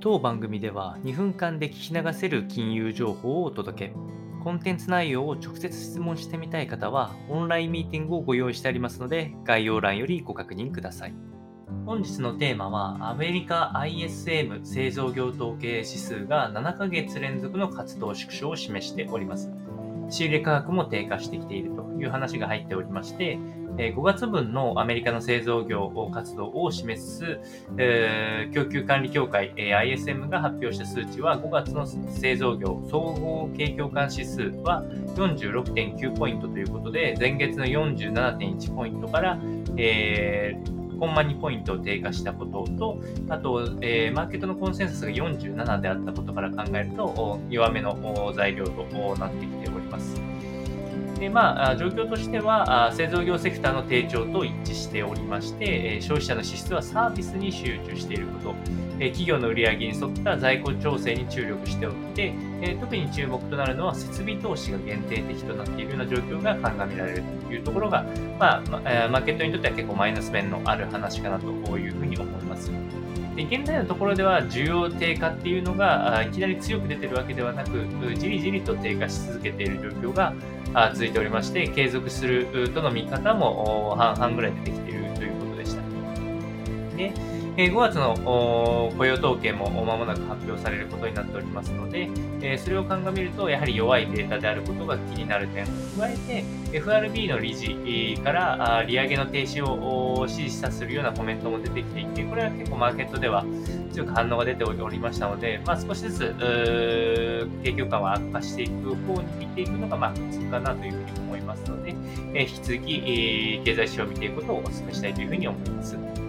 当番組では2分間で聞き流せる金融情報をお届け。コンテンツ内容を直接質問してみたい方は、オンラインミーティングをご用意してありますので、概要欄よりご確認ください。本日のテーマは、アメリカ ISM 製造業統計指数が7ヶ月連続の活動縮小を示しております。仕入れ価格も低下してきているという話が入っておりまして、5月分のアメリカの製造業活動を示す、供給管理協会、え ISM が発表した数値は5月の製造業総合景況感指数は46.9ポイントということで前月の47.1ポイントから、えコンマ2ポイントを低下したことと、あと、えー、マーケットのコンセンサスが47であったことから考えると、弱めの材料となってきております。でまあ、状況としては、製造業セクターの低調と一致しておりまして、消費者の支出はサービスに集中していること、企業の売上に沿った在庫調整に注力しておって、特に注目となるのは設備投資が限定的となっているような状況が鑑みられるというところが、まあ、マーケットにとっては結構マイナス面のある話かなというふうに思います。で現在のところでは需要低下っていうのがいきなり強く出てるわけではなく、じりじりと低下し続けている状況が続いておりまして、継続するとの見方も半々ぐらい出てきているということでした。で5月の雇用統計も間もなく発表されることになっておりますので、それを鑑みると、やはり弱いデータであることが気になる点。加えて、FRB の理事から利上げの停止を指示するようなコメントも出てきていて、これは結構マーケットでは強く反応が出ておりましたので、まあ、少しずつ景況感は悪化していく方に見ていくのがまあ普通かなというふうに思いますので、え引き続き経済指標を見ていくことをお勧めしたいというふうに思います。